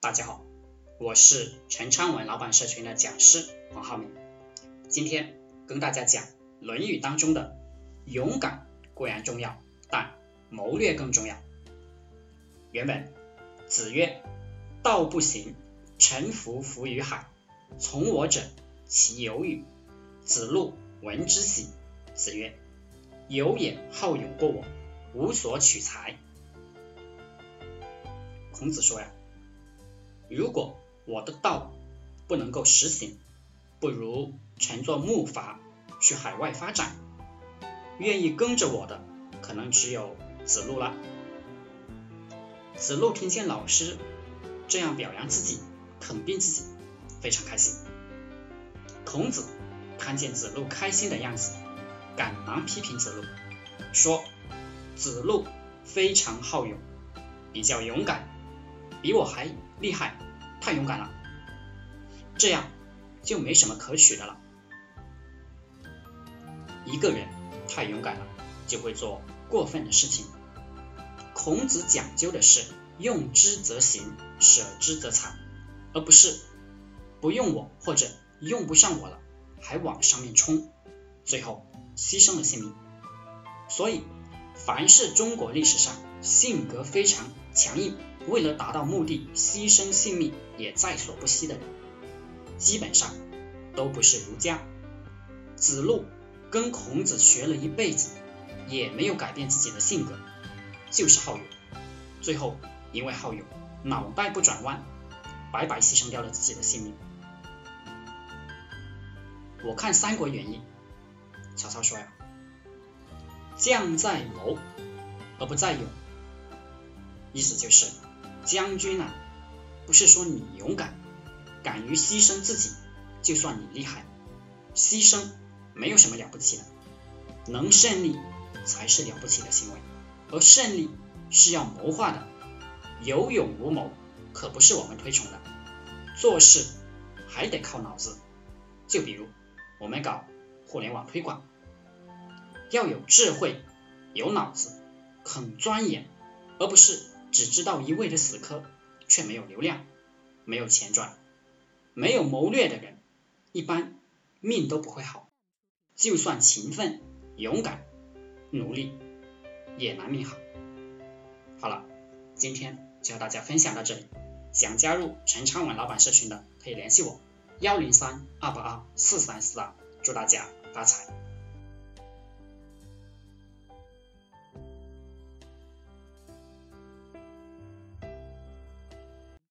大家好，我是陈昌文老板社群的讲师黄浩明。今天跟大家讲《论语》当中的勇敢固然重要，但谋略更重要。原本子曰：“道不行，臣服浮于海。从我者，其有与？”子路闻之喜。子曰：“有也好勇过我，无所取材。”孔子说呀。如果我的道不能够实行，不如乘坐木筏去海外发展。愿意跟着我的，可能只有子路了。子路听见老师这样表扬自己、肯定自己，非常开心。孔子看见子路开心的样子，赶忙批评子路，说：“子路非常好勇，比较勇敢。”比我还厉害，太勇敢了，这样就没什么可取的了。一个人太勇敢了，就会做过分的事情。孔子讲究的是用之则行，舍之则藏，而不是不用我或者用不上我了，还往上面冲，最后牺牲了性命。所以，凡是中国历史上性格非常强硬。为了达到目的，牺牲性命也在所不惜的人，基本上都不是儒家。子路跟孔子学了一辈子，也没有改变自己的性格，就是好勇。最后因为好勇，脑袋不转弯，白白牺牲掉了自己的性命。我看《三国演义》，曹操说呀：“将在谋，而不在勇。”意思就是。将军啊，不是说你勇敢，敢于牺牲自己，就算你厉害。牺牲没有什么了不起的，能胜利才是了不起的行为。而胜利是要谋划的，有勇无谋可不是我们推崇的。做事还得靠脑子。就比如我们搞互联网推广，要有智慧，有脑子，肯钻研，而不是。只知道一味的死磕，却没有流量，没有钱赚，没有谋略的人，一般命都不会好。就算勤奋、勇敢、努力，也难命好。好了，今天就和大家分享到这里。想加入陈昌文老板社群的，可以联系我：幺零三二八二四三四二。祝大家发财！